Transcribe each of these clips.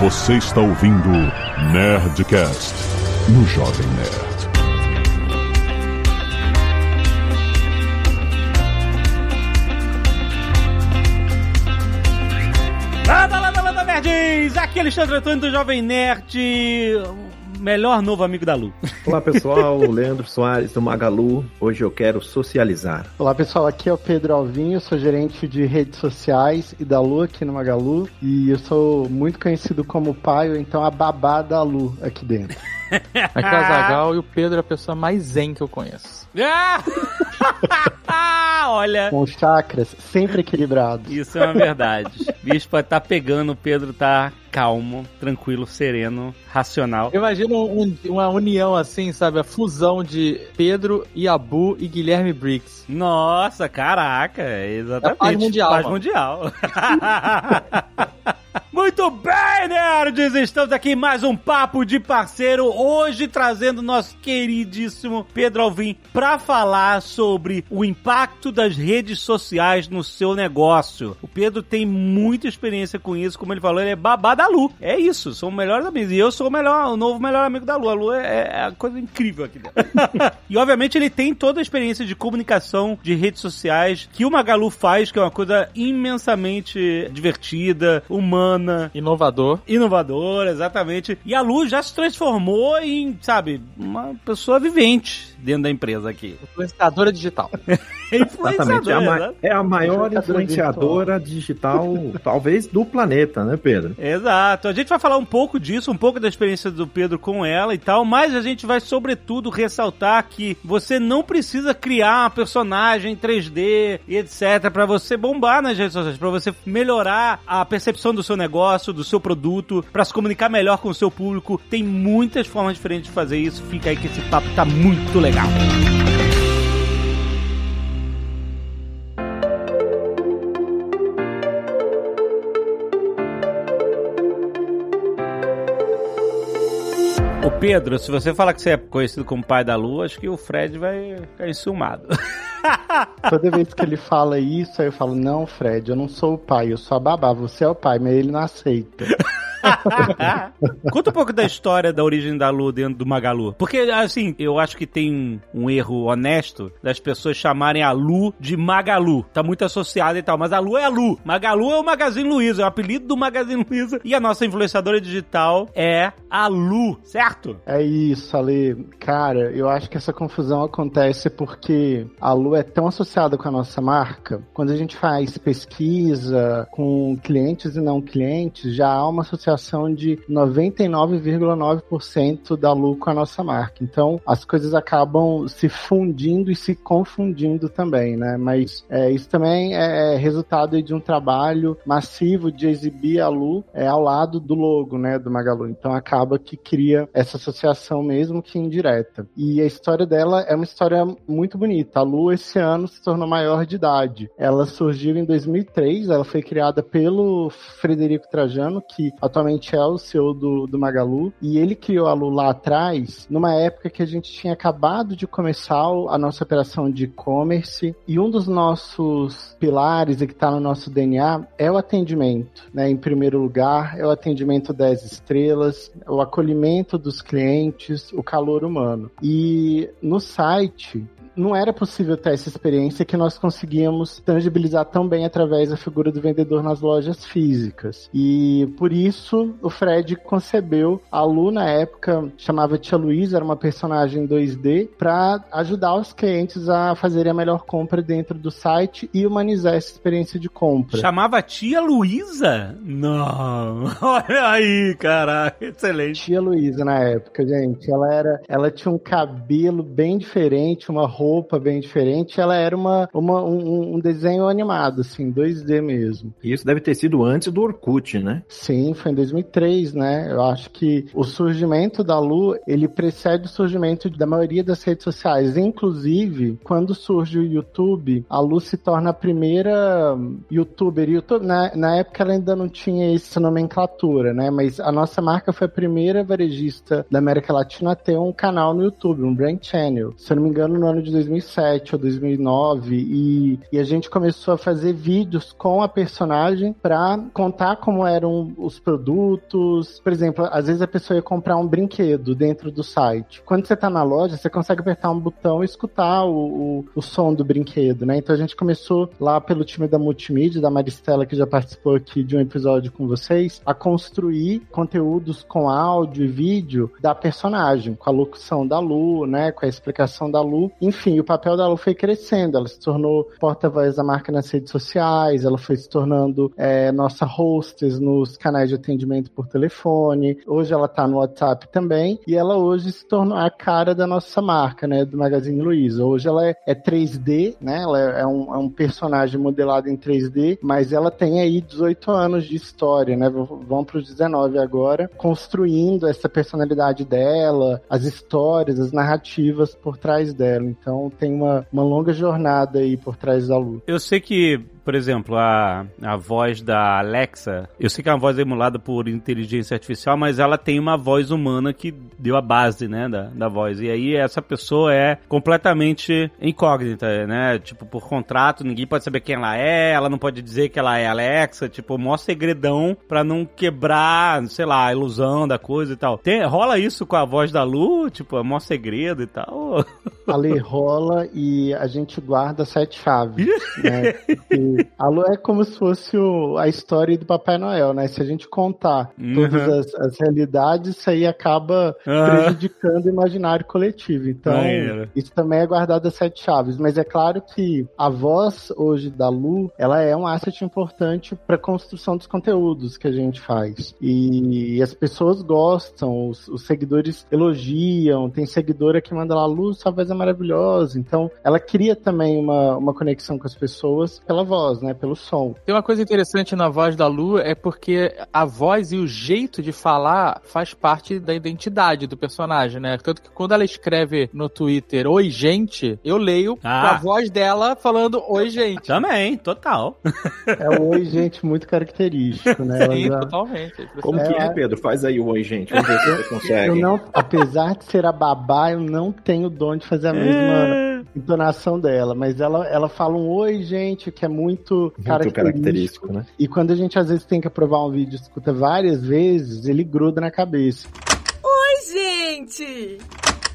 Você está ouvindo Nerdcast no Jovem Nerd. Landa, landa, landa, nerds! Aqui é Alexandre Antônio do Jovem Nerd, melhor novo amigo da Lu. Olá pessoal, Leandro Soares do Magalu. Hoje eu quero socializar. Olá pessoal, aqui é o Pedro Alvinho, sou gerente de redes sociais e da Lu aqui no Magalu. E eu sou muito conhecido como pai, ou então a babá da Lu aqui dentro. Aqui é o Azagal e o Pedro é a pessoa mais zen que eu conheço. Ah! Olha, Com chakras sempre equilibrados. isso é uma verdade. Bicho pode estar pegando, o Pedro tá calmo, tranquilo, sereno, racional. Imagina um- uma união assim, sabe? A fusão de Pedro, Iabu e Guilherme Briggs. Nossa, caraca, exatamente. É paz mundial, Paz mano. mundial. Muito bem, nerds! Estamos aqui em mais um Papo de Parceiro, hoje trazendo nosso queridíssimo Pedro Alvim para falar sobre o impacto das redes sociais no seu negócio. O Pedro tem muita experiência com isso, como ele falou, ele é babá da Lu. É isso, são melhores amigos. E eu sou o melhor, o novo melhor amigo da Lu. A Lu é, é a coisa incrível aqui dentro. e obviamente ele tem toda a experiência de comunicação de redes sociais que o Magalu faz, que é uma coisa imensamente divertida, humana, Inovador. inovadora, exatamente. E a Lu já se transformou em, sabe, uma pessoa vivente dentro da empresa aqui. Influenciadora digital. Exatamente, é a, é a maior Influenciadora influenciadora digital, talvez, do planeta, né, Pedro? Exato. A gente vai falar um pouco disso, um pouco da experiência do Pedro com ela e tal, mas a gente vai, sobretudo, ressaltar que você não precisa criar uma personagem 3D e etc. pra você bombar nas redes sociais, pra você melhorar a percepção do seu negócio, do seu produto, pra se comunicar melhor com o seu público. Tem muitas formas diferentes de fazer isso. Fica aí que esse papo tá muito legal. Ô Pedro, se você falar que você é conhecido como pai da lua, acho que o Fred vai ficar enciumado. Toda vez que ele fala isso, aí eu falo, não, Fred, eu não sou o pai, eu sou a babá, você é o pai, mas ele não aceita. Conta um pouco da história da origem da Lu dentro do Magalu. Porque, assim, eu acho que tem um erro honesto das pessoas chamarem a Lu de Magalu. Tá muito associada e tal, mas a Lu é a Lu. Magalu é o Magazine Luiza, é o apelido do Magazine Luiza. E a nossa influenciadora digital é a Lu, certo? É isso, Ale. Cara, eu acho que essa confusão acontece porque a Lu é tão associada com a nossa marca. Quando a gente faz pesquisa com clientes e não clientes, já há uma associação de 99,9% da Lu com a nossa marca. Então, as coisas acabam se fundindo e se confundindo também, né? Mas é, isso também é resultado aí de um trabalho massivo de exibir a Lu é, ao lado do logo, né, do Magalu. Então acaba que cria essa associação mesmo que indireta. E a história dela é uma história muito bonita. A Lu esse ano se tornou maior de idade. Ela surgiu em 2003, ela foi criada pelo Frederico Trajano, que atualmente é o CEO do, do Magalu, e ele criou a Lu lá atrás, numa época que a gente tinha acabado de começar a nossa operação de e-commerce, e um dos nossos pilares e que está no nosso DNA é o atendimento, né? Em primeiro lugar, é o atendimento 10 estrelas, o acolhimento dos clientes, o calor humano. E no site, não era possível ter essa experiência que nós conseguíamos tangibilizar tão bem através da figura do vendedor nas lojas físicas. E por isso o Fred concebeu a Lu na época, chamava Tia Luísa, era uma personagem 2D, para ajudar os clientes a fazerem a melhor compra dentro do site e humanizar essa experiência de compra. Chamava tia Luísa? Não. Olha aí, caraca. Excelente. Tia Luísa na época, gente, ela era, ela tinha um cabelo bem diferente, uma roupa bem diferente, ela era uma, uma um, um desenho animado, assim, 2D mesmo. E isso deve ter sido antes do Orkut, né? Sim, foi em 2003, né? Eu acho que o surgimento da Lu, ele precede o surgimento da maioria das redes sociais. Inclusive, quando surge o YouTube, a Lu se torna a primeira youtuber. YouTube, na, na época ela ainda não tinha essa nomenclatura, né? Mas a nossa marca foi a primeira varejista da América Latina a ter um canal no YouTube, um brand channel. Se eu não me engano, no ano de de 2007 ou 2009 e, e a gente começou a fazer vídeos com a personagem para contar como eram os produtos. Por exemplo, às vezes a pessoa ia comprar um brinquedo dentro do site. Quando você tá na loja, você consegue apertar um botão e escutar o, o, o som do brinquedo, né? Então a gente começou lá pelo time da multimídia, da Maristela, que já participou aqui de um episódio com vocês, a construir conteúdos com áudio e vídeo da personagem, com a locução da Lu, né? Com a explicação da Lu. Enfim, o papel da Lu foi crescendo. Ela se tornou porta-voz da marca nas redes sociais, ela foi se tornando é, nossa hostess nos canais de atendimento por telefone. Hoje ela tá no WhatsApp também. E ela hoje se tornou a cara da nossa marca, né? Do Magazine Luiza. Hoje ela é, é 3D, né? Ela é, é um, é um personagem modelado em 3D, mas ela tem aí 18 anos de história, né? Vão para os 19 agora, construindo essa personalidade dela, as histórias, as narrativas por trás dela. Então tem uma, uma longa jornada aí por trás da Lu. Eu sei que por exemplo, a, a voz da Alexa, eu sei que é uma voz emulada por inteligência artificial, mas ela tem uma voz humana que deu a base, né, da, da voz. E aí essa pessoa é completamente incógnita, né? Tipo, por contrato, ninguém pode saber quem ela é, ela não pode dizer que ela é Alexa, tipo, mó segredão pra não quebrar, sei lá, a ilusão da coisa e tal. Tem, rola isso com a voz da Lu, tipo, é mó segredo e tal? Ali rola e a gente guarda sete chaves, né? Lu é como se fosse o, a história do Papai Noel, né? Se a gente contar uhum. todas as, as, realidades, isso aí acaba uhum. prejudicando o imaginário coletivo. Então, isso também é guardado a sete chaves. Mas é claro que a voz hoje da Lu, ela é um asset importante para a construção dos conteúdos que a gente faz. E as pessoas gostam, os, os seguidores elogiam, tem seguidora que manda lá, Lu, sua voz é maravilhosa. Então, ela cria também uma, uma conexão com as pessoas pela voz voz, né? Pelo som. Tem uma coisa interessante na voz da Lu, é porque a voz e o jeito de falar faz parte da identidade do personagem, né? Tanto que quando ela escreve no Twitter, oi gente, eu leio ah. a voz dela falando oi gente. Também, total. É o oi gente muito característico, né? Sim, já... totalmente. Como é, que é, Pedro? Faz aí o oi gente, vamos ver se você consegue. Eu não, apesar de ser a babá, eu não tenho dom de fazer a mesma é. entonação dela, mas ela, ela fala um oi gente, que é muito muito, muito característico. característico né? E quando a gente às vezes tem que aprovar um vídeo e escuta várias vezes, ele gruda na cabeça. Oi, gente!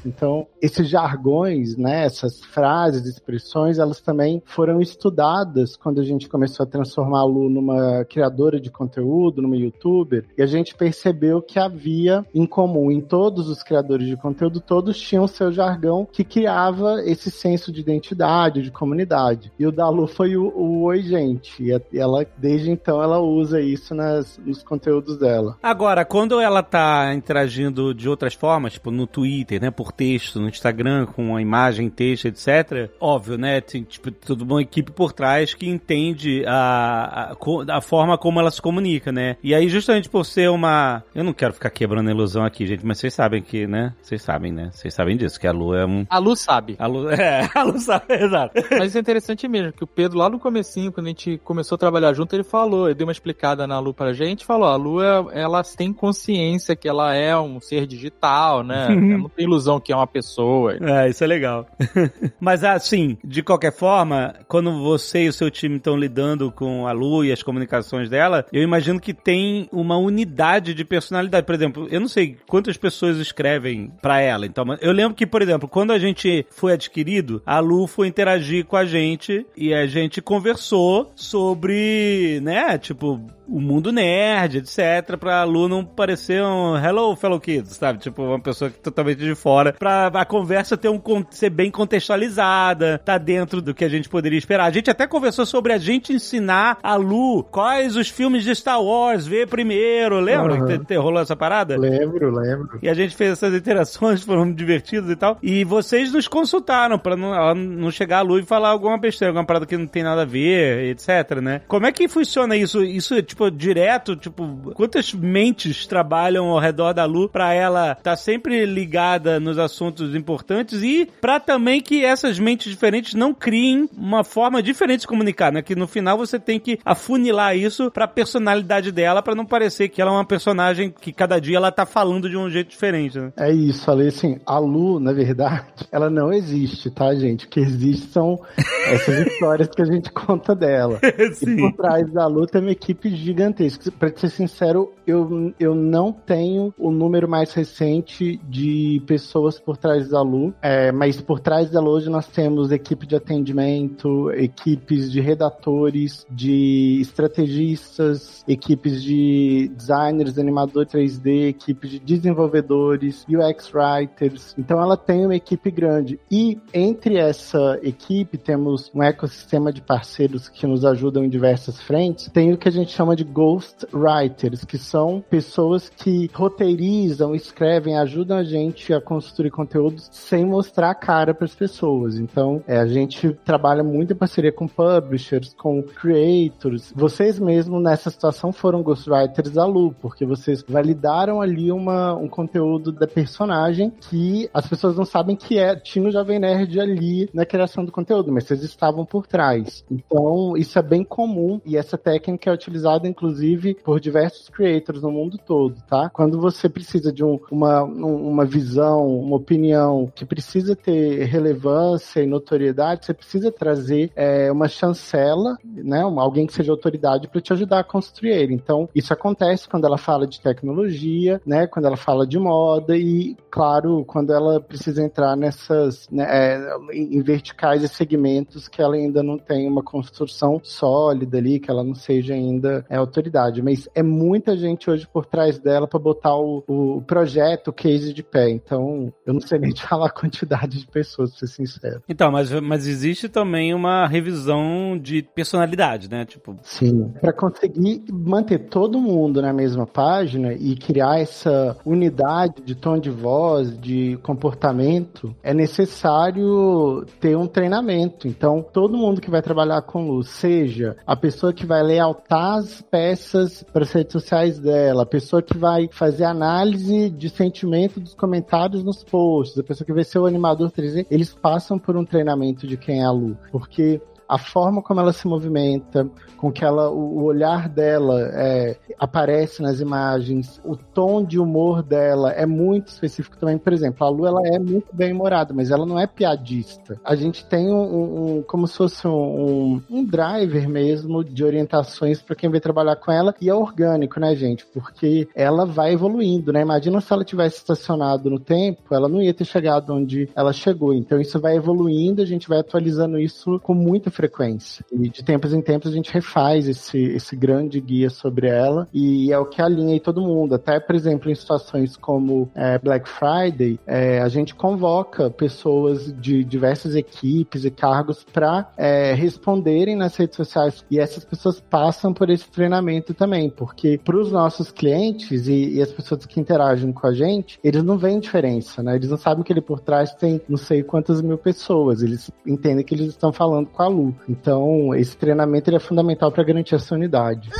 Então, esses jargões, né, essas frases, expressões, elas também foram estudadas quando a gente começou a transformar a Lu numa criadora de conteúdo, numa youtuber, e a gente percebeu que havia em comum em todos os criadores de conteúdo, todos tinham seu jargão que criava esse senso de identidade, de comunidade. E o da Lu foi o, o Oi Gente, e ela, desde então, ela usa isso nas, nos conteúdos dela. Agora, quando ela tá interagindo de outras formas, tipo no Twitter, né, por texto no Instagram, com a imagem, texto, etc. Óbvio, né? Tem tipo, toda uma equipe por trás que entende a, a, a, forma como ela se comunica, né? E aí, justamente por ser uma. Eu não quero ficar quebrando a ilusão aqui, gente, mas vocês sabem que, né? Vocês sabem, né? Vocês sabem disso, que a Lu é um. A Lu sabe. A Lu, é, a Lu sabe, exato. Mas é interessante mesmo, que o Pedro, lá no comecinho, quando a gente começou a trabalhar junto, ele falou, ele deu uma explicada na Lu pra gente, falou, a Lu, é, ela tem consciência que ela é um ser digital, né? ela não tem ilusão que é uma pessoa. É, isso é legal. Mas assim, de qualquer forma, quando você e o seu time estão lidando com a Lu e as comunicações dela, eu imagino que tem uma unidade de personalidade. Por exemplo, eu não sei quantas pessoas escrevem para ela. Então, eu lembro que, por exemplo, quando a gente foi adquirido, a Lu foi interagir com a gente e a gente conversou sobre, né, tipo, o mundo nerd, etc, pra Lu não parecer um hello fellow kids, sabe? Tipo, uma pessoa totalmente de fora, pra a conversa ter um, ser bem contextualizada, tá dentro do que a gente poderia esperar. A gente até conversou sobre a gente ensinar a Lu quais os filmes de Star Wars ver primeiro, lembra uhum. que te, te, rolou essa parada? Lembro, lembro. E a gente fez essas interações, foram divertidas e tal, e vocês nos consultaram pra não, não chegar a Lu e falar alguma besteira, alguma parada que não tem nada a ver, etc, né? Como é que funciona isso? Isso, tipo, tipo, direto, tipo, quantas mentes trabalham ao redor da Lu pra ela estar tá sempre ligada nos assuntos importantes e pra também que essas mentes diferentes não criem uma forma diferente de comunicar, né? Que no final você tem que afunilar isso pra personalidade dela, pra não parecer que ela é uma personagem que cada dia ela tá falando de um jeito diferente, né? É isso, falei assim, a Lu, na verdade, ela não existe, tá, gente? O que existe são essas histórias que a gente conta dela. Sim. E por trás da Lu tem uma equipe gigantesca. Pra ser sincero, eu, eu não tenho o número mais recente de pessoas por trás da Lu, é, mas por trás da hoje nós temos equipe de atendimento, equipes de redatores, de estrategistas, equipes de designers, animadores 3D, equipes de desenvolvedores, UX writers. Então ela tem uma equipe grande. E entre essa equipe temos um ecossistema de parceiros que nos ajudam em diversas frentes. Tem o que a gente chama de ghost writers, que são pessoas que roteirizam, escrevem, ajudam a gente a construir conteúdos sem mostrar a cara para as pessoas. Então, é, a gente trabalha muito em parceria com publishers, com creators. Vocês mesmo nessa situação foram ghostwriters da Lu, porque vocês validaram ali uma, um conteúdo da personagem que as pessoas não sabem que é. Tinha o Jovem Nerd ali na criação do conteúdo, mas vocês estavam por trás. Então, isso é bem comum e essa técnica é utilizada, inclusive, por diversos creators no mundo todo, tá? Quando você precisa de um, uma, uma visão, uma opinião que precisa ter relevância e notoriedade, você precisa trazer é, uma chancela, né? Alguém que seja autoridade para te ajudar a construir ele. Então, isso acontece quando ela fala de tecnologia, né? Quando ela fala de moda e, claro, quando ela precisa entrar nessas, né, é, em verticais e segmentos que ela ainda não tem uma construção sólida ali, que ela não seja ainda é, autoridade. Mas é muita gente hoje por trás dela para botar o, o projeto, o case de pé. Então, eu não sei nem te falar a quantidade de pessoas, pra ser sincero. Então, mas, mas existe também uma revisão de personalidade, né? Tipo. Sim. Para conseguir manter todo mundo na mesma página e criar essa unidade de tom de voz, de comportamento, é necessário ter um treinamento. Então, todo mundo que vai trabalhar com luz, seja a pessoa que vai layoutar as peças para as redes sociais dela, a pessoa que vai fazer análise de sentimento dos comentários nos posts, a pessoa que vai ser o animador 3D, eles passam por um treinamento de quem é a Lu, porque a forma como ela se movimenta, com que ela, o olhar dela é, aparece nas imagens, o tom de humor dela é muito específico também. Por exemplo, a Lu ela é muito bem humorada, mas ela não é piadista. A gente tem um, um como se fosse um, um driver mesmo de orientações para quem vai trabalhar com ela e é orgânico, né, gente? Porque ela vai evoluindo, né? Imagina se ela tivesse estacionado no tempo, ela não ia ter chegado onde ela chegou. Então isso vai evoluindo, a gente vai atualizando isso com muita frequência. E de tempos em tempos a gente refaz esse, esse grande guia sobre ela e é o que alinha todo mundo. Até, por exemplo, em situações como é, Black Friday, é, a gente convoca pessoas de diversas equipes e cargos para é, responderem nas redes sociais e essas pessoas passam por esse treinamento também, porque para os nossos clientes e, e, as pessoas que interagem com a gente, eles não veem diferença, né? Eles não sabem que ele por trás tem não sei quantas mil pessoas, eles entendem que eles estão falando com a Lu. Então, esse treinamento é fundamental para garantir essa unidade.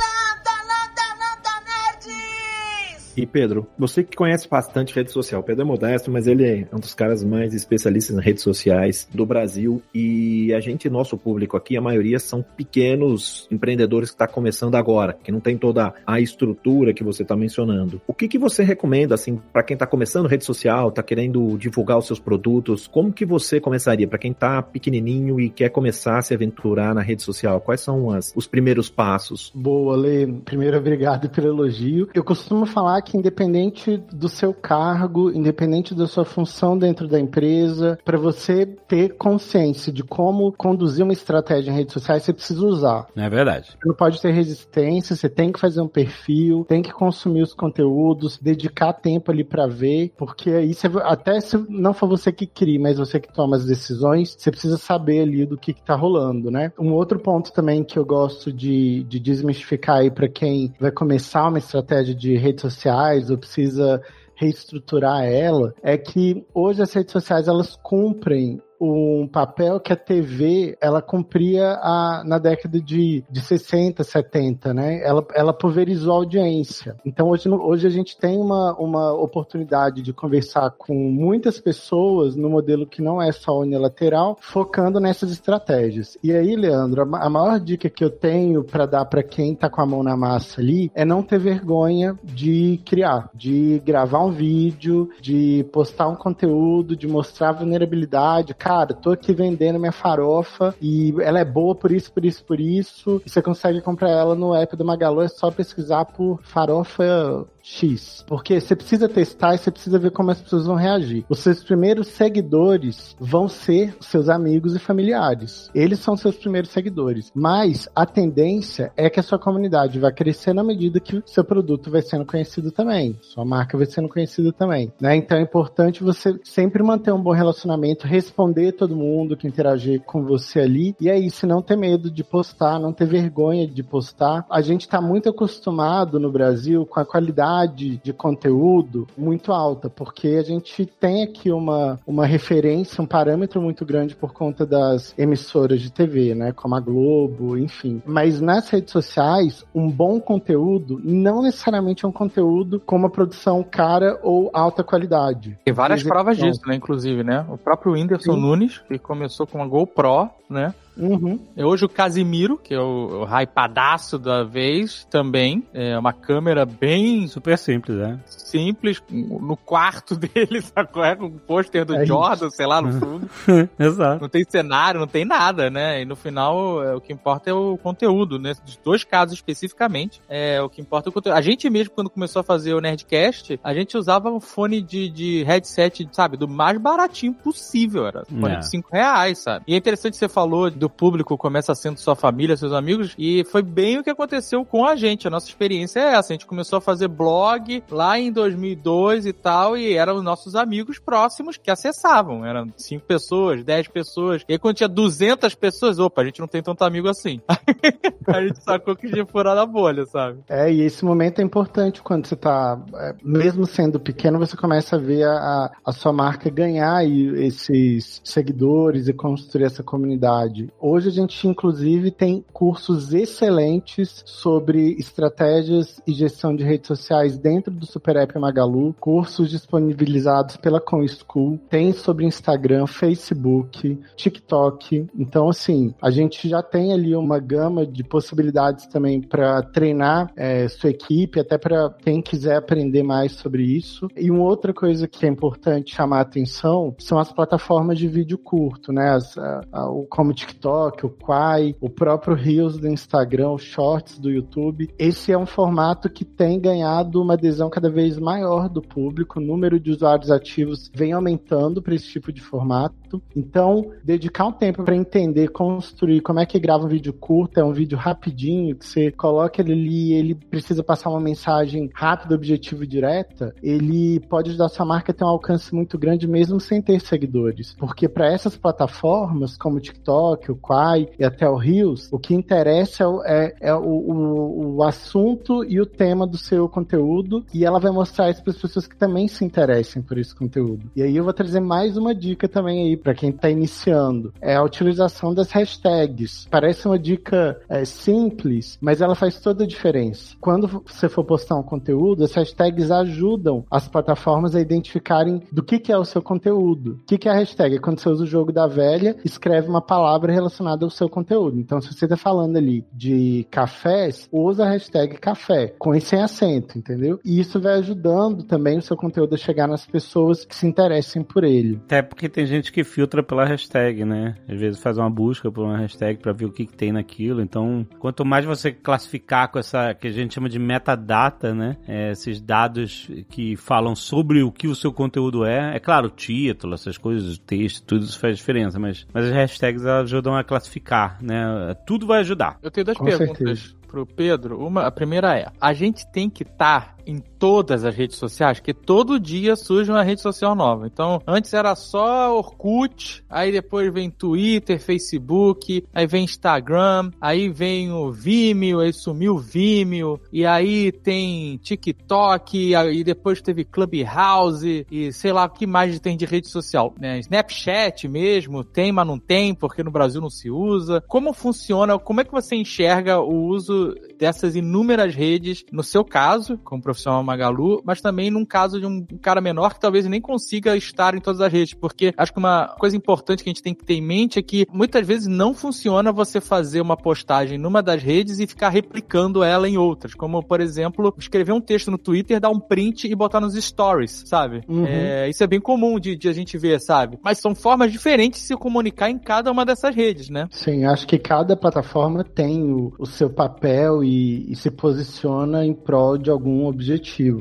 E Pedro, você que conhece bastante rede social, Pedro é modesto, mas ele é um dos caras mais especialistas em redes sociais do Brasil e a gente, nosso público aqui, a maioria são pequenos empreendedores que está começando agora, que não tem toda a estrutura que você está mencionando. O que que você recomenda assim para quem está começando rede social, está querendo divulgar os seus produtos? Como que você começaria para quem está pequenininho e quer começar a se aventurar na rede social? Quais são as, os primeiros passos? Boa, Lê. Primeiro, obrigado pelo elogio. Eu costumo falar que independente do seu cargo, independente da sua função dentro da empresa, para você ter consciência de como conduzir uma estratégia em redes sociais, você precisa usar. É verdade. Você não pode ter resistência, você tem que fazer um perfil, tem que consumir os conteúdos, dedicar tempo ali para ver, porque aí você, até se não for você que cria, mas você que toma as decisões, você precisa saber ali do que, que tá rolando, né? Um outro ponto também que eu gosto de, de desmistificar aí para quem vai começar uma estratégia de redes sociais sociais ou precisa reestruturar ela, é que hoje as redes sociais elas cumprem um papel que a TV ela cumpria a, na década de, de 60, 70, né? Ela, ela pulverizou a audiência. Então hoje, hoje a gente tem uma, uma oportunidade de conversar com muitas pessoas no modelo que não é só unilateral, focando nessas estratégias. E aí, Leandro, a maior dica que eu tenho para dar para quem tá com a mão na massa ali é não ter vergonha de criar, de gravar um vídeo, de postar um conteúdo, de mostrar vulnerabilidade. Cara, tô aqui vendendo minha farofa e ela é boa por isso, por isso, por isso. E você consegue comprar ela no app do Magalu, é só pesquisar por farofa X. Porque você precisa testar e você precisa ver como as pessoas vão reagir. Os seus primeiros seguidores vão ser seus amigos e familiares. Eles são seus primeiros seguidores. Mas a tendência é que a sua comunidade vai crescer na medida que seu produto vai sendo conhecido também. Sua marca vai sendo conhecida também. Né? Então é importante você sempre manter um bom relacionamento, responder todo mundo que interagir com você ali. E aí, se não ter medo de postar, não ter vergonha de postar. A gente está muito acostumado no Brasil com a qualidade qualidade de conteúdo muito alta, porque a gente tem aqui uma, uma referência, um parâmetro muito grande por conta das emissoras de TV, né? Como a Globo, enfim. Mas nas redes sociais, um bom conteúdo não necessariamente é um conteúdo com uma produção cara ou alta qualidade. Tem várias provas disso, né? Inclusive, né? O próprio Whindersson Sim. Nunes, que começou com uma GoPro, né? Uhum. Hoje o Casimiro, que é o, o hypadaço da vez, também. É uma câmera bem. Super simples, né? Simples, no quarto dele, sacou? É com o pôster do é Jordan, isso. sei lá, no fundo. Exato. Não tem cenário, não tem nada, né? E no final, é, o que importa é o conteúdo, né? Dos dois casos especificamente, é o que importa é o conteúdo. A gente mesmo, quando começou a fazer o Nerdcast, a gente usava um fone de, de headset, sabe, do mais baratinho possível. Era fone é. de 5 reais, sabe? E é interessante que você falou do do público começa sendo sua família, seus amigos, e foi bem o que aconteceu com a gente. A nossa experiência é essa. A gente começou a fazer blog lá em 2002 e tal, e eram nossos amigos próximos que acessavam. Eram 5 pessoas, 10 pessoas. E aí quando tinha 200 pessoas, opa, a gente não tem tanto amigo assim. a gente sacou que tinha furado a bolha, sabe? É, e esse momento é importante quando você tá, é, mesmo sendo pequeno, você começa a ver a, a sua marca ganhar esses seguidores e construir essa comunidade. Hoje a gente, inclusive, tem cursos excelentes sobre estratégias e gestão de redes sociais dentro do Super App Magalu, cursos disponibilizados pela ComSchool, tem sobre Instagram, Facebook, TikTok. Então, assim, a gente já tem ali uma gama de possibilidades também para treinar é, sua equipe, até para quem quiser aprender mais sobre isso. E uma outra coisa que é importante chamar a atenção são as plataformas de vídeo curto, né? As, a, a, como TikTok TikTok, o Quai, o próprio Reels do Instagram, os Shorts do YouTube. Esse é um formato que tem ganhado uma adesão cada vez maior do público, o número de usuários ativos vem aumentando para esse tipo de formato. Então, dedicar um tempo para entender, construir como é que grava um vídeo curto, é um vídeo rapidinho, que você coloca ele ali, ele precisa passar uma mensagem rápida, objetiva e direta, ele pode ajudar sua marca a ter um alcance muito grande mesmo sem ter seguidores. Porque para essas plataformas, como o TikTok, o Quai e até o Rios, o que interessa é, é o, o, o, assunto e o tema do seu conteúdo e ela vai mostrar isso para as pessoas que também se interessem por esse conteúdo. E aí eu vou trazer mais uma dica também aí para quem está iniciando, é a utilização das hashtags. Parece uma dica é, simples, mas ela faz toda a diferença. Quando você for postar um conteúdo, as hashtags ajudam as plataformas a identificarem do que, que é o seu conteúdo. O que, que é a hashtag? É quando você usa o jogo da velha, escreve uma palavra relacionado ao seu conteúdo. Então, se você está falando ali de cafés, usa a hashtag café, com e sem acento, entendeu? E isso vai ajudando também o seu conteúdo a chegar nas pessoas que se interessem por ele. Até porque tem gente que filtra pela hashtag, né? Às vezes faz uma busca por uma hashtag para ver o que, que tem naquilo. Então, quanto mais você classificar com essa que a gente chama de metadata, né? É, esses dados que falam sobre o que o seu conteúdo é. É claro, título, essas coisas, texto, tudo isso faz diferença, mas, mas as hashtags ajudam a classificar, né? Tudo vai ajudar. Eu tenho duas Com perguntas. Certeza pro Pedro. Uma, a primeira é: a gente tem que estar tá em todas as redes sociais? Porque todo dia surge uma rede social nova. Então, antes era só Orkut, aí depois vem Twitter, Facebook, aí vem Instagram, aí vem o Vimeo, aí sumiu o Vimeo, e aí tem TikTok, aí depois teve Clubhouse, e sei lá o que mais tem de rede social. Né? Snapchat mesmo, tem, mas não tem, porque no Brasil não se usa. Como funciona, como é que você enxerga o uso dessas inúmeras redes, no seu caso, como profissional Magalu, mas também num caso de um cara menor que talvez nem consiga estar em todas as redes, porque acho que uma coisa importante que a gente tem que ter em mente é que muitas vezes não funciona você fazer uma postagem numa das redes e ficar replicando ela em outras, como por exemplo, escrever um texto no Twitter, dar um print e botar nos stories, sabe? Uhum. É, isso é bem comum de, de a gente ver, sabe? Mas são formas diferentes de se comunicar em cada uma dessas redes, né? Sim, acho que cada plataforma tem o, o seu papel e, e se posiciona em prol de algum objetivo,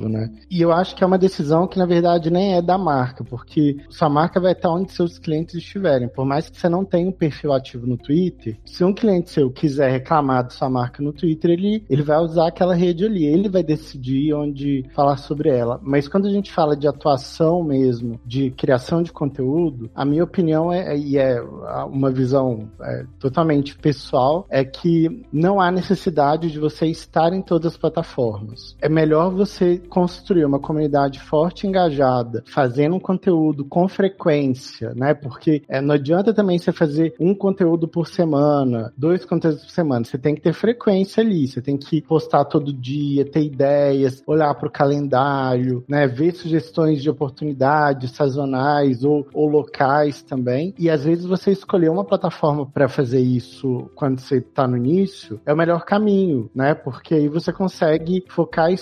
né? E eu acho que é uma decisão que, na verdade, nem é da marca, porque sua marca vai estar onde seus clientes estiverem. Por mais que você não tenha um perfil ativo no Twitter, se um cliente seu quiser reclamar da sua marca no Twitter, ele, ele vai usar aquela rede ali, ele vai decidir onde falar sobre ela. Mas quando a gente fala de atuação mesmo, de criação de conteúdo, a minha opinião é, e é uma visão é, totalmente pessoal, é que não há necessidade de você estar em todas as plataformas. É melhor você construir uma comunidade forte engajada, fazendo um conteúdo com frequência, né? Porque é, não adianta também você fazer um conteúdo por semana, dois conteúdos por semana. Você tem que ter frequência ali, você tem que postar todo dia, ter ideias, olhar para o calendário, né? Ver sugestões de oportunidades sazonais ou, ou locais também. E às vezes você escolher uma plataforma para fazer isso quando você está no início é o melhor caminho, né? Porque aí você consegue focar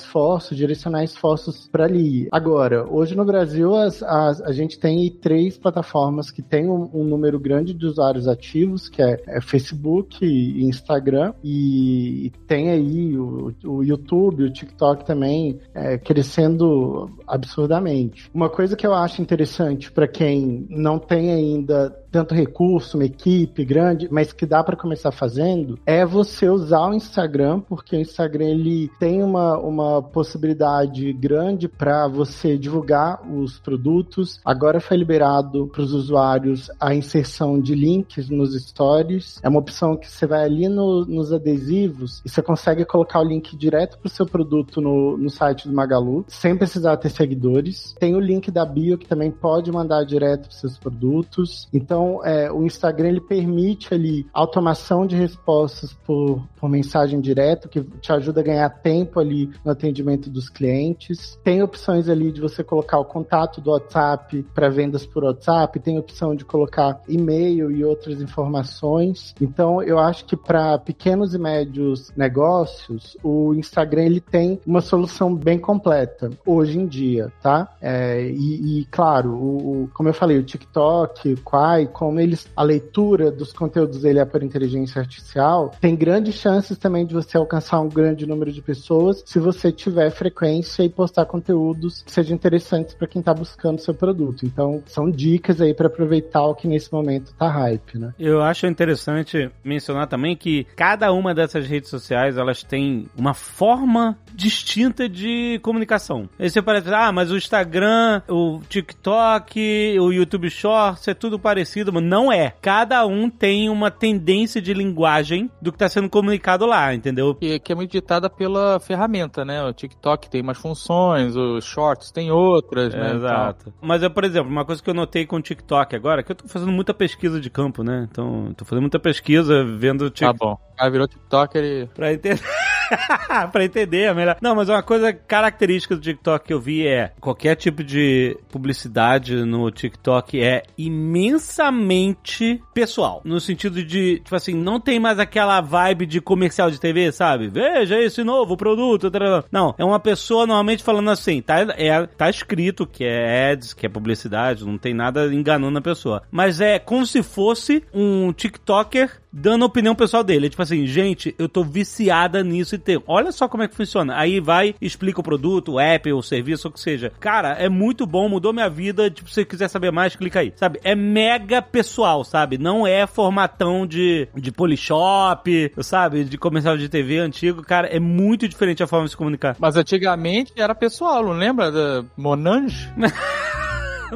esforços, direcionar esforços para ali. Agora, hoje no Brasil, as, as, a gente tem três plataformas que tem um, um, número grande de usuários ativos, que é, é Facebook e Instagram, e, e tem aí o, o, YouTube, o TikTok também é, crescendo absurdamente. Uma coisa que eu acho interessante para quem não tem ainda tanto recurso, uma equipe grande, mas que dá para começar fazendo, é você usar o Instagram, porque o Instagram ele tem uma, uma possibilidade grande para você divulgar os produtos. Agora foi liberado para os usuários a inserção de links nos stories. É uma opção que você vai ali no, nos adesivos e você consegue colocar o link direto para o seu produto no, no site do Magalu, sem precisar ter seguidores. Tem o link da bio que também pode mandar direto para seus produtos. Então, então, é, o Instagram ele permite ali automação de respostas por, por mensagem direta, que te ajuda a ganhar tempo ali no atendimento dos clientes. Tem opções ali de você colocar o contato do WhatsApp para vendas por WhatsApp, tem opção de colocar e-mail e outras informações. Então, eu acho que para pequenos e médios negócios, o Instagram ele tem uma solução bem completa hoje em dia, tá? É, e, e, claro, o, como eu falei, o TikTok, o Quai, como eles a leitura dos conteúdos dele é por inteligência artificial, tem grandes chances também de você alcançar um grande número de pessoas se você tiver frequência e postar conteúdos que sejam interessantes para quem está buscando seu produto. Então, são dicas aí para aproveitar o que nesse momento tá hype, né? Eu acho interessante mencionar também que cada uma dessas redes sociais, elas têm uma forma distinta de comunicação. Aí você parece, ah, mas o Instagram, o TikTok, o YouTube Shorts, é tudo parecido não é. Cada um tem uma tendência de linguagem do que está sendo comunicado lá, entendeu? E que é muito ditada pela ferramenta, né? O TikTok tem mais funções, os Shorts tem outras, né? Exato. Então... Mas, eu, por exemplo, uma coisa que eu notei com o TikTok agora, que eu tô fazendo muita pesquisa de campo, né? Então, tô fazendo muita pesquisa, vendo TikTok. Tá bom. Aí virou TikToker e... pra entender... pra entender é melhor. Não, mas uma coisa característica do TikTok que eu vi é qualquer tipo de publicidade no TikTok é imensamente pessoal. No sentido de, tipo assim, não tem mais aquela vibe de comercial de TV, sabe? Veja esse novo produto. Não, é uma pessoa normalmente falando assim, tá, é, tá escrito que é ads, que é publicidade, não tem nada enganando a pessoa. Mas é como se fosse um TikToker dando a opinião pessoal dele. É tipo assim, gente, eu tô viciada nisso e tem. Olha só como é que funciona. Aí vai, explica o produto, o app, o serviço, o que seja. Cara, é muito bom, mudou minha vida. Tipo, se você quiser saber mais, clica aí. Sabe? É mega pessoal, sabe? Não é formatão de, de Polishop, sabe? De comercial de TV antigo. Cara, é muito diferente a forma de se comunicar. Mas antigamente era pessoal, não lembra da Monange?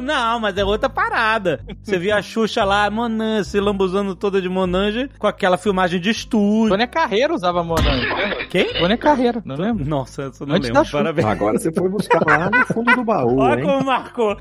Não, mas é outra parada. Você via a Xuxa lá, Monange, se lambuzando toda de Monange, com aquela filmagem de estúdio. Tônia Carreiro usava Monange. Quem? Tônia Carreiro, não lembra? Nossa, eu não Antes lembro. Parabéns. Agora você foi buscar lá no fundo do baú, Olha hein? como marcou.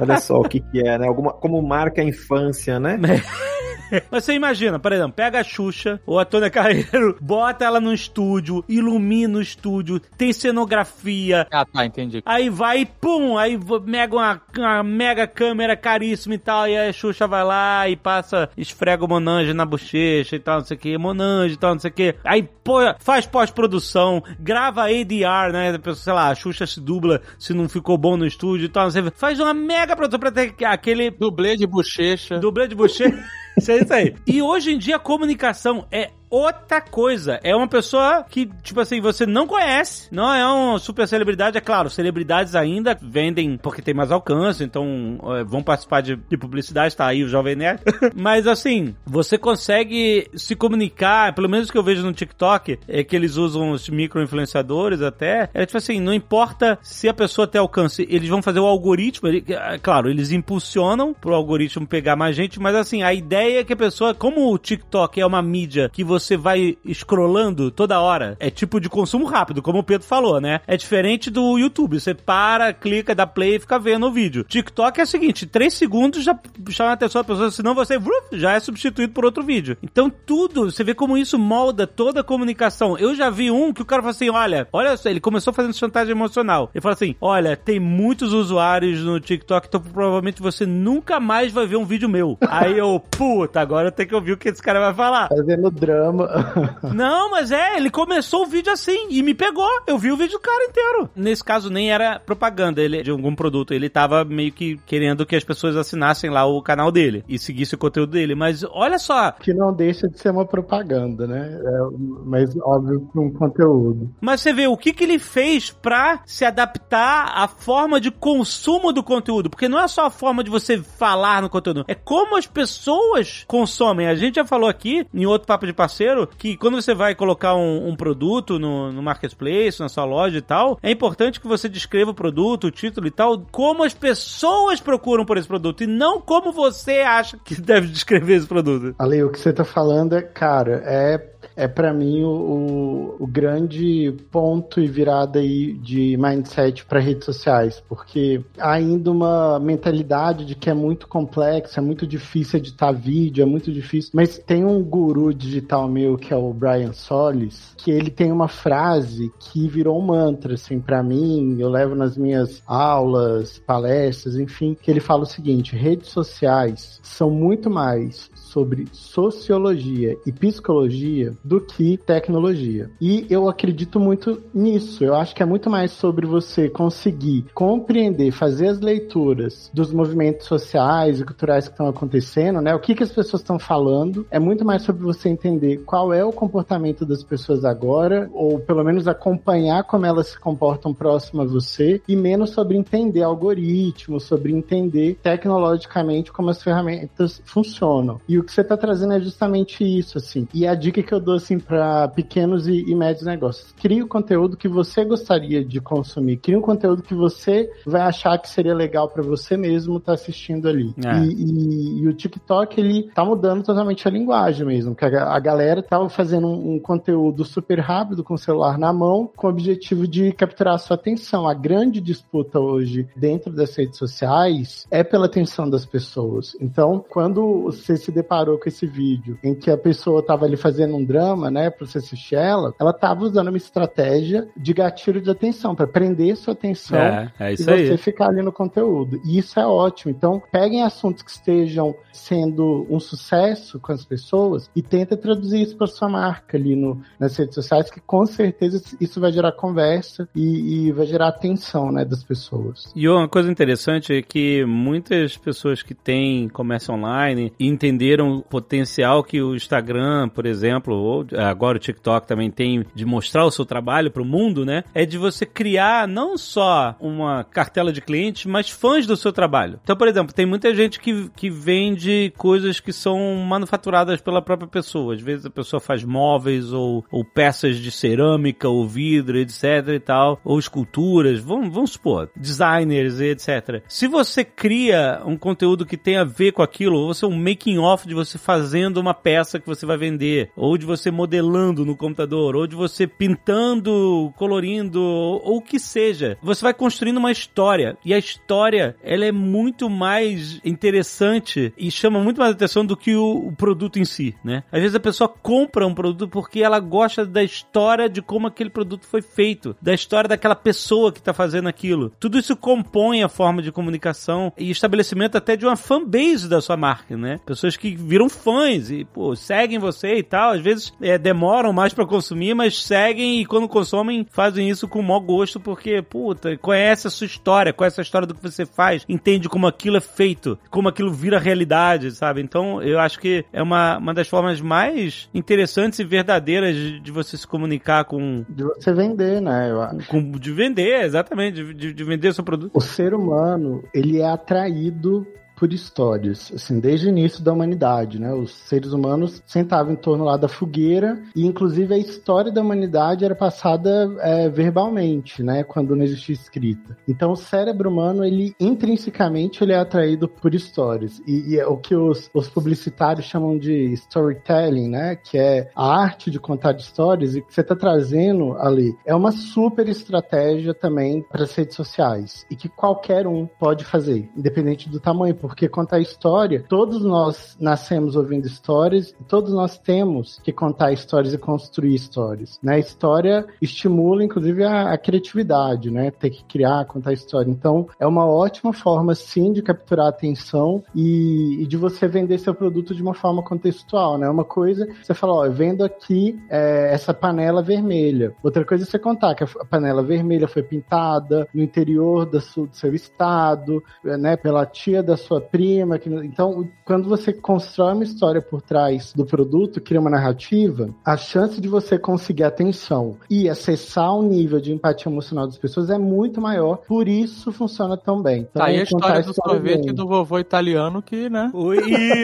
Olha só o que que é, né? Alguma, como marca a infância, né? Mas você imagina, por exemplo, pega a Xuxa ou a Tônia Carreiro, bota ela no estúdio, ilumina o estúdio, tem cenografia, Ah, tá, entendi. Aí vai e pum, aí mega uma, uma mega câmera caríssima e tal, e aí a Xuxa vai lá e passa, esfrega o Monange na bochecha e tal, não sei o que, Monange e tal, não sei o que. Aí pô, faz pós-produção, grava ADR, né, sei lá, a Xuxa se dubla se não ficou bom no estúdio e tal, não sei o que. Faz uma mega produção pra ter aquele Dublê de bochecha. Dublê de bochecha. Isso é isso aí. E hoje em dia a comunicação é outra coisa. É uma pessoa que, tipo assim, você não conhece, não é uma super celebridade. É claro, celebridades ainda vendem porque tem mais alcance, então é, vão participar de, de publicidade, tá aí o Jovem Nerd. Mas assim, você consegue se comunicar, pelo menos o que eu vejo no TikTok, é que eles usam os micro-influenciadores até. É tipo assim, não importa se a pessoa tem alcance, eles vão fazer o algoritmo. ele- é, claro, eles impulsionam pro algoritmo pegar mais gente, mas assim, a ideia é que a pessoa, como o TikTok é uma mídia que você vai scrollando toda hora, é tipo de consumo rápido, como o Pedro falou, né? É diferente do YouTube. Você para, clica, dá play e fica vendo o vídeo. TikTok é o seguinte, 3 segundos já chama a atenção da pessoa, senão você já é substituído por outro vídeo. Então tudo, você vê como isso molda toda a comunicação. Eu já vi um que o cara falou assim, olha, olha só, ele começou fazendo chantagem emocional. Ele falou assim, olha, tem muitos usuários no TikTok, então provavelmente você nunca mais vai ver um vídeo meu. Aí eu, puta, agora eu tenho que ouvir o que esse cara vai falar. Fazendo drama. Não, mas é, ele começou o vídeo assim e me pegou. Eu vi o vídeo do cara inteiro. Nesse caso, nem era propaganda ele, de algum produto. Ele tava meio que querendo que as pessoas assinassem lá o canal dele e seguissem o conteúdo dele. Mas olha só, que não deixa de ser uma propaganda, né? É, mas óbvio para um conteúdo. mas você vê o que, que ele fez pra se adaptar à forma de consumo do conteúdo. Porque não é só a forma de você falar no conteúdo, é como as pessoas consomem. A gente já falou aqui, em outro papo de parceiro, que quando você vai colocar um, um produto no, no marketplace, na sua loja e tal, é importante que você descreva o produto, o título e tal, como as pessoas procuram por esse produto e não como você acha que deve descrever esse produto. Ale, o que você tá falando é, cara, é, é para mim o, o, grande ponto e virada aí de mindset para redes sociais, porque há ainda uma mentalidade de que é muito complexo, é muito difícil editar vídeo, é muito difícil, mas tem um guru digital meu que é o Brian Solis, que ele tem uma frase que virou um mantra, assim, para mim, eu levo nas minhas aulas, palestras, enfim, que ele fala o seguinte, redes sociais são muito mais sobre sociologia e psicologia do que tecnologia. E eu acredito muito nisso. Eu acho que é muito mais sobre você conseguir compreender, fazer as leituras dos movimentos sociais e culturais que estão acontecendo, né? O que, que as pessoas estão falando. É muito mais sobre você entender qual é o comportamento das pessoas agora, ou pelo menos acompanhar como elas se comportam próximo a você, e menos sobre entender algoritmos, sobre entender tecnologicamente como as ferramentas funcionam. E o que você está trazendo é justamente isso, assim. E a dica que eu dou, assim, para pequenos e, e médios negócios: crie o conteúdo que você gostaria de consumir, crie um conteúdo que você vai achar que seria legal para você mesmo estar assistindo ali. É. E, e- e o TikTok, ele tá mudando totalmente a linguagem mesmo, que a, a galera tava fazendo um, um conteúdo super rápido com o celular na mão, com o objetivo de capturar a sua atenção. A grande disputa hoje dentro das redes sociais é pela atenção das pessoas. Então, quando você se deparou com esse vídeo em que a pessoa tava ali fazendo um drama, né, para você assistir ela, ela tava usando uma estratégia de gatilho de atenção, para prender sua atenção É, é isso e aí. você ficar ali no conteúdo. E isso é ótimo. Então, peguem assuntos que estejam sendo um sucesso com as pessoas e tenta traduzir isso para sua marca ali no, nas redes sociais, que com certeza isso vai gerar conversa e, e vai gerar atenção, né, das pessoas. E uma coisa interessante é que muitas pessoas que têm comércio online e o potencial que o Instagram, por exemplo, ou agora o TikTok também tem de mostrar o seu trabalho para o mundo, né? É de você criar não só uma cartela de clientes, mas fãs do seu trabalho. Então, por exemplo, tem muita gente que, que vende coisas que são manufaturadas pela própria pessoa. Às vezes a pessoa faz móveis ou, ou peças de cerâmica ou vidro, etc e tal, ou esculturas, vamos, vamos supor, designers etc. Se você cria um conteúdo que tem a ver com aquilo, ou você é um making off de você fazendo uma peça que você vai vender, ou de você modelando no computador, ou de você pintando, colorindo, ou, o que seja, você vai construindo uma história. E a história, ela é muito mais interessante e chama muito mais atenção do que o, o produto em si, né? Às vezes a pessoa compra um produto porque ela gosta da história de como aquele produto foi feito, da história daquela pessoa que está fazendo aquilo. Tudo isso compõe a forma de comunicação e estabelecimento até de uma fanbase da sua marca, né? Pessoas que viram fãs e, pô, seguem você e tal. Às vezes é, demoram mais para consumir, mas seguem e quando consomem fazem isso com o maior gosto porque, puta, conhece a sua história, conhece a história do que você faz, entende como aquilo é feito, como aquilo vira realidade, sabe? Então eu acho que é uma, uma das formas mais interessantes e verdadeiras de, de você se comunicar com, De você vender, né? Eu acho. com de vender, exatamente, de, de, de vender o seu produto. O ser humano, ele é atraído por histórias, assim, desde o início da humanidade, né? Os seres humanos sentavam em torno lá da fogueira e, inclusive, a história da humanidade era passada é, verbalmente, né? Quando não existia escrita. Então, o cérebro humano, ele intrinsecamente ele é atraído por histórias e, e é o que os, os publicitários chamam de storytelling, né? Que é a arte de contar histórias e que você está trazendo ali é uma super estratégia também para as redes sociais e que qualquer um pode fazer, independente do tamanho, porque contar história, todos nós nascemos ouvindo histórias todos nós temos que contar histórias e construir histórias, né? História estimula, inclusive, a, a criatividade, né? Ter que criar, contar história. Então, é uma ótima forma, sim, de capturar a atenção e, e de você vender seu produto de uma forma contextual, né? Uma coisa, você fala, ó, eu vendo aqui é, essa panela vermelha. Outra coisa é você contar que a panela vermelha foi pintada no interior do seu, do seu estado, né? Pela tia da sua prima. Que, então, quando você constrói uma história por trás do produto, cria uma narrativa, a chance de você conseguir atenção e acessar o nível de empatia emocional das pessoas é muito maior. Por isso funciona tão bem. Então, Tá aí a contar história do sorvete bem. do vovô italiano que, né?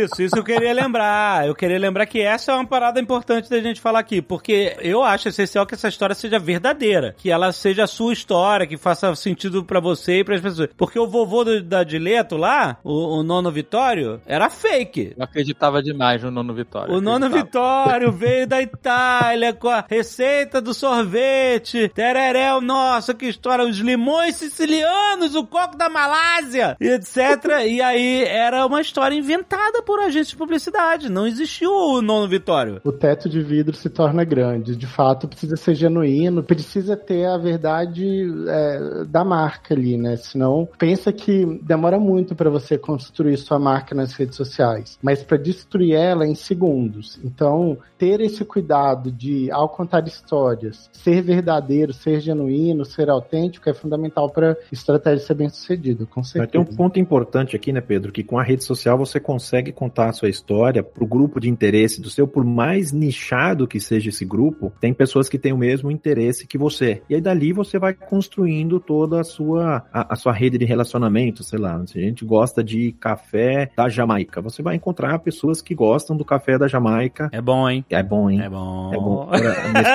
Isso, isso eu queria lembrar. Eu queria lembrar que essa é uma parada importante da gente falar aqui, porque eu acho essencial que essa história seja verdadeira, que ela seja a sua história, que faça sentido pra você e pras pessoas. Porque o vovô do, da Dileto lá, o, o nono Vitório, era fake. Eu acreditava demais no Nono Vitória. O nono. Vitório veio da Itália com a receita do sorvete. Tereréu, nossa, que história. Os limões sicilianos, o coco da Malásia, etc. e aí era uma história inventada por agências de publicidade. Não existiu o nono Vitório. O teto de vidro se torna grande. De fato, precisa ser genuíno, precisa ter a verdade é, da marca ali, né? Senão, pensa que demora muito para você construir sua marca nas redes sociais, mas para destruir ela em segundos. Então, ter esse cuidado de, ao contar histórias, ser verdadeiro, ser genuíno, ser autêntico é fundamental para estratégia ser bem sucedida, com Mas certeza. tem um ponto importante aqui, né, Pedro? Que com a rede social você consegue contar a sua história pro grupo de interesse do seu, por mais nichado que seja esse grupo, tem pessoas que têm o mesmo interesse que você. E aí dali você vai construindo toda a sua, a, a sua rede de relacionamento, sei lá. Se a gente gosta de café da Jamaica, você vai encontrar pessoas que gostam do café da Jamaica. É bom, hein? É bom, hein? É bom. É bom. A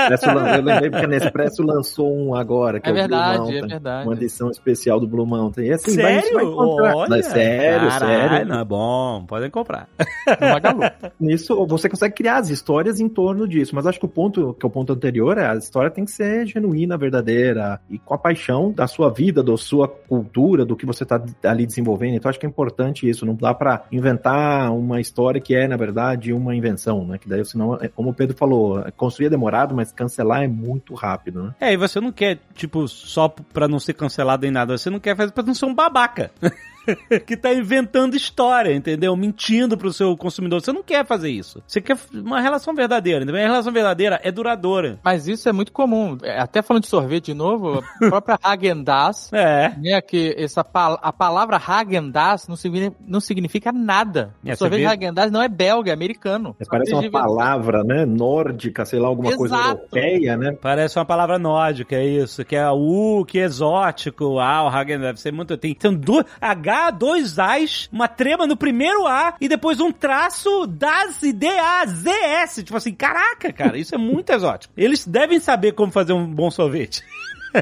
Nespresso lan- eu lembrei porque a Nespresso lançou um agora, que é, É o Blue verdade, é Mountain. verdade. Uma edição especial do Blue Mountain. E assim, vai, Sério? vai encontrar. Olha. É sério, Caralho, sério. Não, é bom. Podem comprar. Magalu. Nisso, você consegue criar as histórias em torno disso. Mas acho que o ponto, que é o ponto anterior, é a história tem que ser genuína, verdadeira, e com a paixão da sua vida, da sua cultura, do que você está ali desenvolvendo. Então acho que é importante isso. Não dá para inventar uma história que é, na verdade, uma invenção, né? Que daí, senão, é, como o Pedro falou, construir é demorado, mas cancelar é muito rápido, né? É, e você não quer, tipo, só pra não ser cancelado em nada, você não quer fazer pra não ser um babaca. que tá inventando história, entendeu? Mentindo pro seu consumidor. Você não quer fazer isso. Você quer uma relação verdadeira, entendeu? A relação verdadeira é duradoura. Mas isso é muito comum. É, Até falando de sorvete de novo, a própria Häagen-Dazs, É. né, que essa pal- a palavra Häagen-Dazs não significa, não significa nada. É, o sorvete vê- Häagen-Dazs não é belga, é americano. Mas parece uma palavra, né? Nórdica, sei lá, alguma coisa Exato. europeia, né? Parece uma palavra nórdica, é isso. Que é U, que é exótico. Ah, o Hagen deve ser muito. Tem, tem duas, H, dois A's, uma trema no primeiro A e depois um traço das e D, A, Z, S. Tipo assim, caraca, cara, isso é muito exótico. Eles devem saber como fazer um bom sorvete.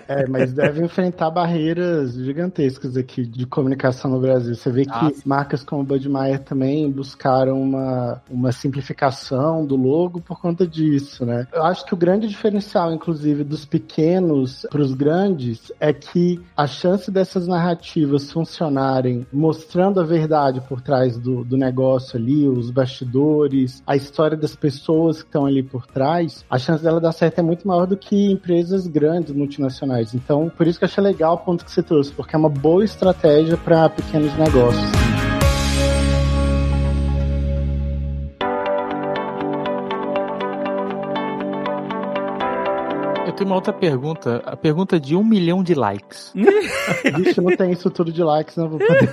É, mas deve enfrentar barreiras gigantescas aqui de comunicação no Brasil. Você vê que Ah, marcas como Bud Meyer também buscaram uma, uma simplificação do logo por conta disso, né? Eu acho que o grande diferencial, inclusive, dos pequenos para os grandes é que a chance dessas narrativas funcionarem mostrando a verdade por trás do, do negócio ali, os bastidores, a história das pessoas que estão ali por trás, a chance dela dar certo é muito maior do que empresas grandes, multinacionais. Então, por isso que eu achei legal o ponto que você trouxe, porque é uma boa estratégia para pequenos negócios. Tenho uma outra pergunta. A pergunta de um milhão de likes. Vixe, não tem isso tudo de likes, não vou poder.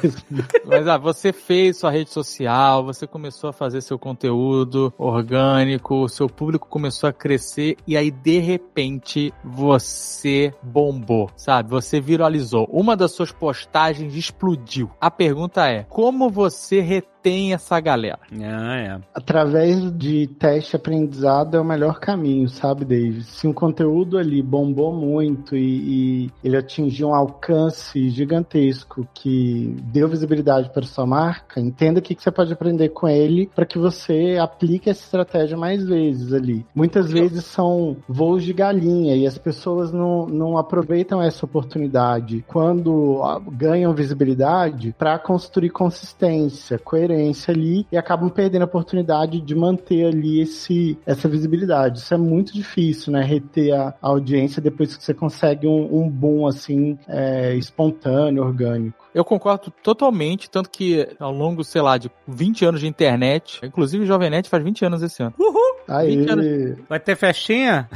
Mas ah, você fez sua rede social, você começou a fazer seu conteúdo orgânico, seu público começou a crescer e aí de repente você bombou, sabe? Você viralizou. Uma das suas postagens explodiu. A pergunta é: como você retém essa galera? Ah, é. Através de teste aprendizado é o melhor caminho, sabe, Dave? Se um conteúdo ali bombou muito e, e ele atingiu um alcance gigantesco que deu visibilidade para sua marca, entenda o que, que você pode aprender com ele para que você aplique essa estratégia mais vezes ali. Muitas vezes são voos de galinha e as pessoas não, não aproveitam essa oportunidade quando ah, ganham visibilidade para construir consistência, coerência ali e acabam perdendo a oportunidade de manter ali esse, essa visibilidade. Isso é muito difícil, né? Reter a, a audiência depois que você consegue um, um boom assim é, espontâneo, orgânico. Eu concordo totalmente, tanto que ao longo, sei lá, de 20 anos de internet, inclusive o Jovem Nerd faz 20 anos esse ano. Aí, 20 anos. Vai ter festinha?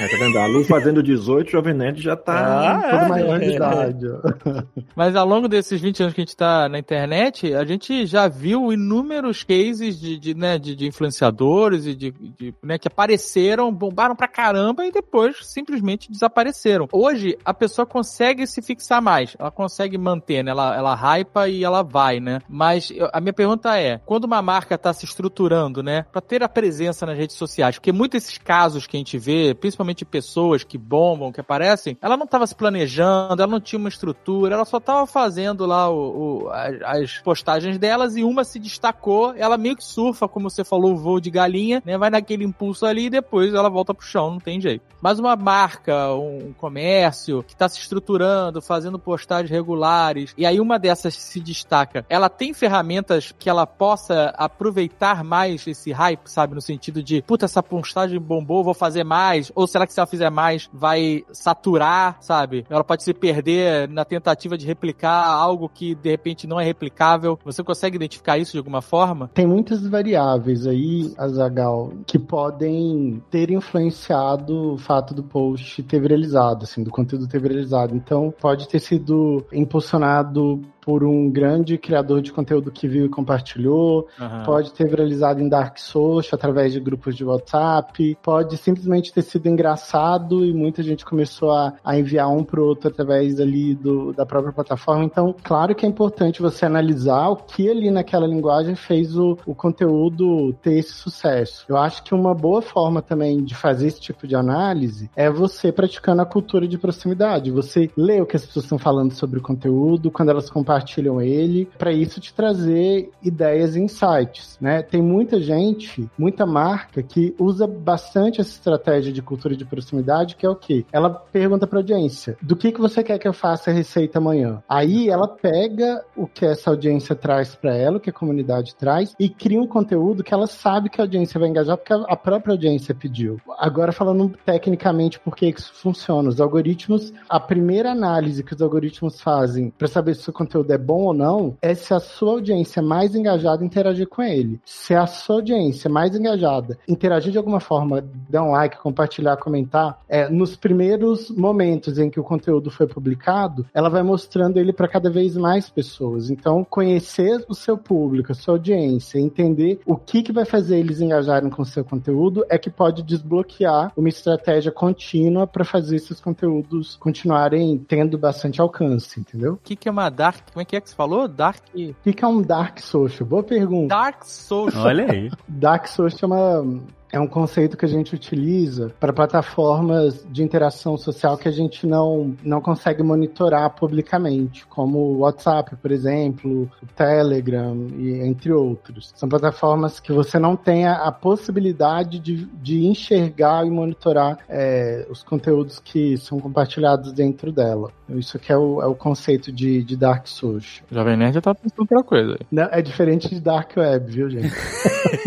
É, tá vendo? A Lu fazendo 18, o Jovem Nerd já tá. Ah, é. maior de idade. ó. Mas ao longo desses 20 anos que a gente tá na internet, a gente já viu inúmeros cases de, de, né, de, de influenciadores e de, de, né, que apareceram, bombaram pra caramba e depois simplesmente desapareceram. Hoje, a pessoa consegue se fixar mais, ela consegue manter, né? Ela, ela hypa e ela vai, né? Mas a minha pergunta é, quando uma marca tá se estruturando, né, pra ter a presença nas redes sociais, porque muitos desses casos que a gente vê, principalmente pessoas que bombam, que aparecem, ela não tava se planejando, ela não tinha uma estrutura, ela só tava fazendo lá o, o- as postagens delas e uma se destacou, ela meio que surfa, como você falou, o voo de galinha, né? Vai naquele impulso ali e depois ela volta pro chão, não tem jeito. Mas uma marca, um comércio que tá se estruturando, fazendo postagens regulares, e aí uma dessas se destaca, ela tem ferramentas que ela possa aproveitar mais esse hype, sabe? No sentido de, puta, essa postagem bombou, vou fazer mais, ou será que se ela fizer mais, vai saturar, sabe? Ela pode se perder na tentativa de replicar algo que de repente não é replicável. Você consegue identificar isso de alguma forma? Tem muitas variáveis aí, Azagal, que podem ter influenciado o fato do post ter viralizado, assim, do conteúdo ter viralizado. Então, pode ter sido impulsionado do por um grande criador de conteúdo que viu e compartilhou, pode ter viralizado em Dark Social através de grupos de WhatsApp, pode simplesmente ter sido engraçado e muita gente começou a, a enviar um pro outro através ali do, da própria plataforma. Então, claro que é importante você analisar o que ali naquela linguagem fez o, o conteúdo ter esse sucesso. Eu acho que uma boa forma também de fazer esse tipo de análise é você praticando a cultura de proximidade. Você lê o que as pessoas estão falando sobre o conteúdo, quando elas compartilham compartilham ele, para isso te trazer ideias e insights, né? Tem muita gente, muita marca que usa bastante essa estratégia de cultura de proximidade, que é o quê? Ela pergunta para audiência: "Do que que você quer que eu faça a receita amanhã?". Aí ela pega o que essa audiência traz para ela, o que a comunidade traz e cria um conteúdo que ela sabe que a audiência vai engajar porque a própria audiência pediu. Agora falando tecnicamente por que isso funciona, os algoritmos, a primeira análise que os algoritmos fazem para saber se o conteúdo é bom ou não é se a sua audiência é mais engajada interagir com ele. Se a sua audiência é mais engajada interagir de alguma forma, dar um like, compartilhar, comentar, é, nos primeiros momentos em que o conteúdo foi publicado, ela vai mostrando ele para cada vez mais pessoas. Então, conhecer o seu público, a sua audiência, entender o que, que vai fazer eles engajarem com o seu conteúdo é que pode desbloquear uma estratégia contínua para fazer esses conteúdos continuarem tendo bastante alcance, entendeu? O que, que é uma dark? Como é que é que você falou? Dark. O que, que é um dark social? Boa pergunta. Dark social. Olha aí. Dark social é uma é um conceito que a gente utiliza para plataformas de interação social que a gente não, não consegue monitorar publicamente, como o WhatsApp, por exemplo, o Telegram e entre outros. São plataformas que você não tem a, a possibilidade de, de enxergar e monitorar é, os conteúdos que são compartilhados dentro dela. Isso aqui é o, é o conceito de, de Dark Social. Jovem Nerd já tá pensando outra coisa. Não, é diferente de Dark Web, viu, gente?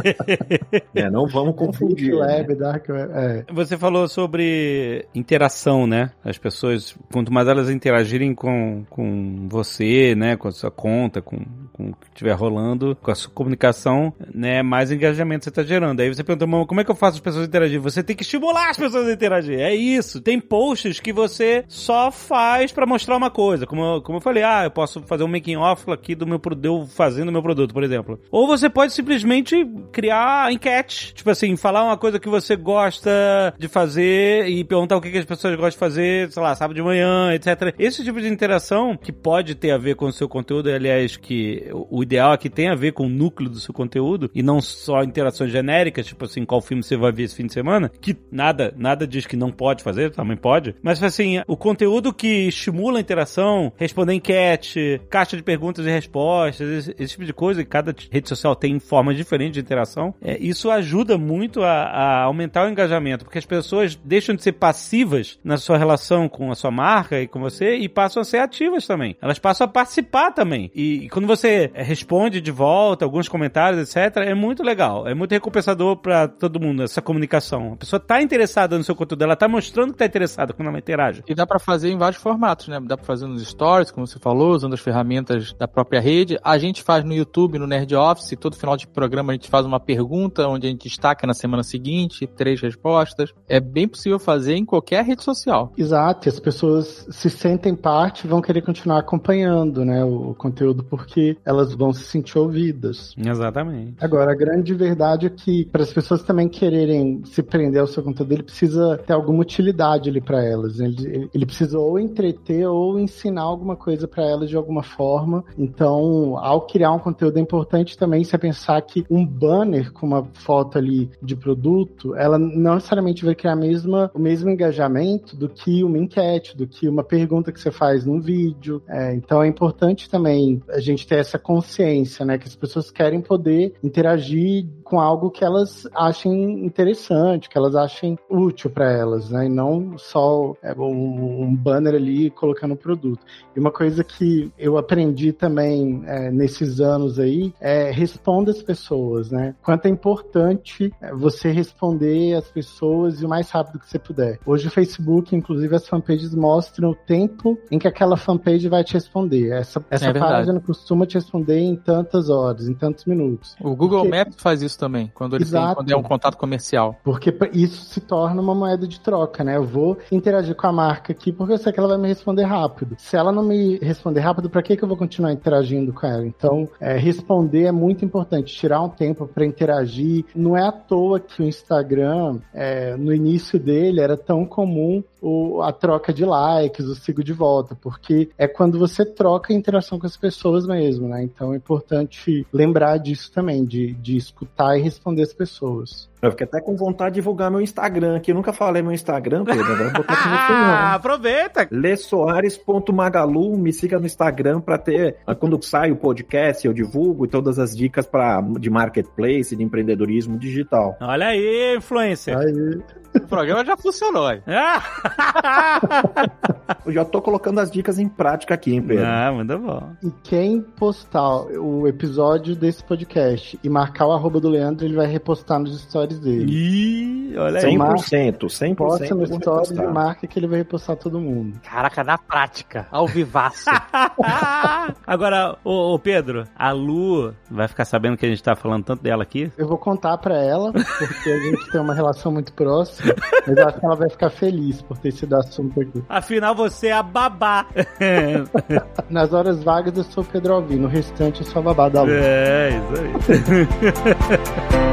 é, não vamos com confundir. Web, né? Dark Web, é. Você falou sobre interação, né? As pessoas, quanto mais elas interagirem com, com você, né? Com a sua conta, com, com o que estiver rolando, com a sua comunicação, né? Mais engajamento você está gerando. Aí você pergunta, como é que eu faço as pessoas interagirem? Você tem que estimular as pessoas a interagir. É isso. Tem posts que você só faz para mostrar uma coisa. Como, como eu falei, ah, eu posso fazer um making off aqui do meu eu fazendo o meu produto, por exemplo. Ou você pode simplesmente criar enquete, tipo assim, falar uma coisa que você gosta de fazer e perguntar o que, que as pessoas gostam de fazer, sei lá, sábado de manhã, etc. Esse tipo de interação que pode ter a ver com o seu conteúdo, aliás, que o ideal é que tenha a ver com o núcleo do seu conteúdo e não só interações genéricas, tipo assim, qual filme você vai ver esse fim de semana, que nada, nada diz que não pode fazer, também pode. Mas assim, o conteúdo que estimula a interação, responder enquete, caixa de perguntas e respostas, esse, esse tipo de coisa, que cada rede social tem formas diferentes de interação, é, isso ajuda muito muito a, a, aumentar o engajamento, porque as pessoas deixam de ser passivas na sua relação com a sua marca e com você e passam a ser ativas também. Elas passam a participar também. E, e quando você responde de volta alguns comentários, etc., é muito legal. É muito recompensador para todo mundo essa comunicação. A pessoa tá interessada no seu conteúdo, ela tá mostrando que tá interessada quando ela interage. E dá para fazer em vários formatos, né? Dá para fazer nos stories, como você falou, usando as ferramentas da própria rede. A gente faz no YouTube, no Nerd Office, todo final de programa a gente faz uma pergunta onde a gente destaca na semana seguinte, três respostas. É bem possível fazer em qualquer rede social. Exato, e as pessoas se sentem parte vão querer continuar acompanhando, né, o conteúdo porque elas vão se sentir ouvidas. Exatamente. Agora, a grande verdade é que para as pessoas também quererem se prender ao seu conteúdo, ele precisa ter alguma utilidade ali para elas. Ele, ele precisa ou entreter ou ensinar alguma coisa para elas de alguma forma. Então, ao criar um conteúdo é importante também você pensar que um banner com uma foto ali de de produto, ela não necessariamente vai criar a mesma, o mesmo engajamento do que uma enquete, do que uma pergunta que você faz num vídeo. É, então é importante também a gente ter essa consciência, né? Que as pessoas querem poder interagir com algo que elas achem interessante, que elas achem útil para elas, né? E não só é, um, um, banner ali colocando o produto. E uma coisa que eu aprendi também é, nesses anos aí é responda as pessoas, né? Quanto é importante é, você responder as pessoas e o mais rápido que você puder. Hoje o Facebook, inclusive, as fanpages mostram o tempo em que aquela fanpage vai te responder. Essa, essa é página costuma te responder em tantas horas, em tantos minutos. O Google Porque... Maps faz isso também, quando ele tem, quando é um contato comercial. Porque isso se torna uma moeda de troca, né? Eu vou interagir com a marca aqui porque eu sei que ela vai me responder rápido. Se ela não me responder rápido, para que, que eu vou continuar interagindo com ela? Então, é, responder é muito importante. Tirar um tempo para interagir. Não é à toa que o Instagram, é, no início dele, era tão comum o, a troca de likes, o sigo de volta, porque é quando você troca a interação com as pessoas mesmo, né? Então é importante lembrar disso também, de, de escutar e responder as pessoas. Eu fiquei até com vontade de divulgar meu Instagram, que eu nunca falei meu Instagram, Pedro. Agora vou botar aqui no Ah, aproveita! lesoares.magalu, me siga no Instagram para ter, quando sai o podcast, eu divulgo todas as dicas pra, de marketplace, de empreendedorismo digital. Olha aí, influencer. Aí, O programa já funcionou. hein? Ah, Eu já tô colocando as dicas em prática aqui, hein, Pedro? ah, muito bom. e quem postar o episódio desse podcast e marcar o arroba do Leandro, ele vai repostar nos stories dele. Ih, olha aí. 100%, 100% Posta no stories e marca que ele vai repostar todo mundo. Caraca, na prática, ao vivaço. Agora, ô, ô, Pedro, a Lu vai ficar sabendo que a gente tá falando tanto dela aqui? Eu vou contar pra ela, porque a gente tem uma relação muito próxima, mas eu acho que ela vai ficar feliz por ter sido assunto aqui. Afinal, você é a babá. Nas horas vagas eu sou o Pedro Alvim, no restante eu sou a babá da Lu. é, isso aí.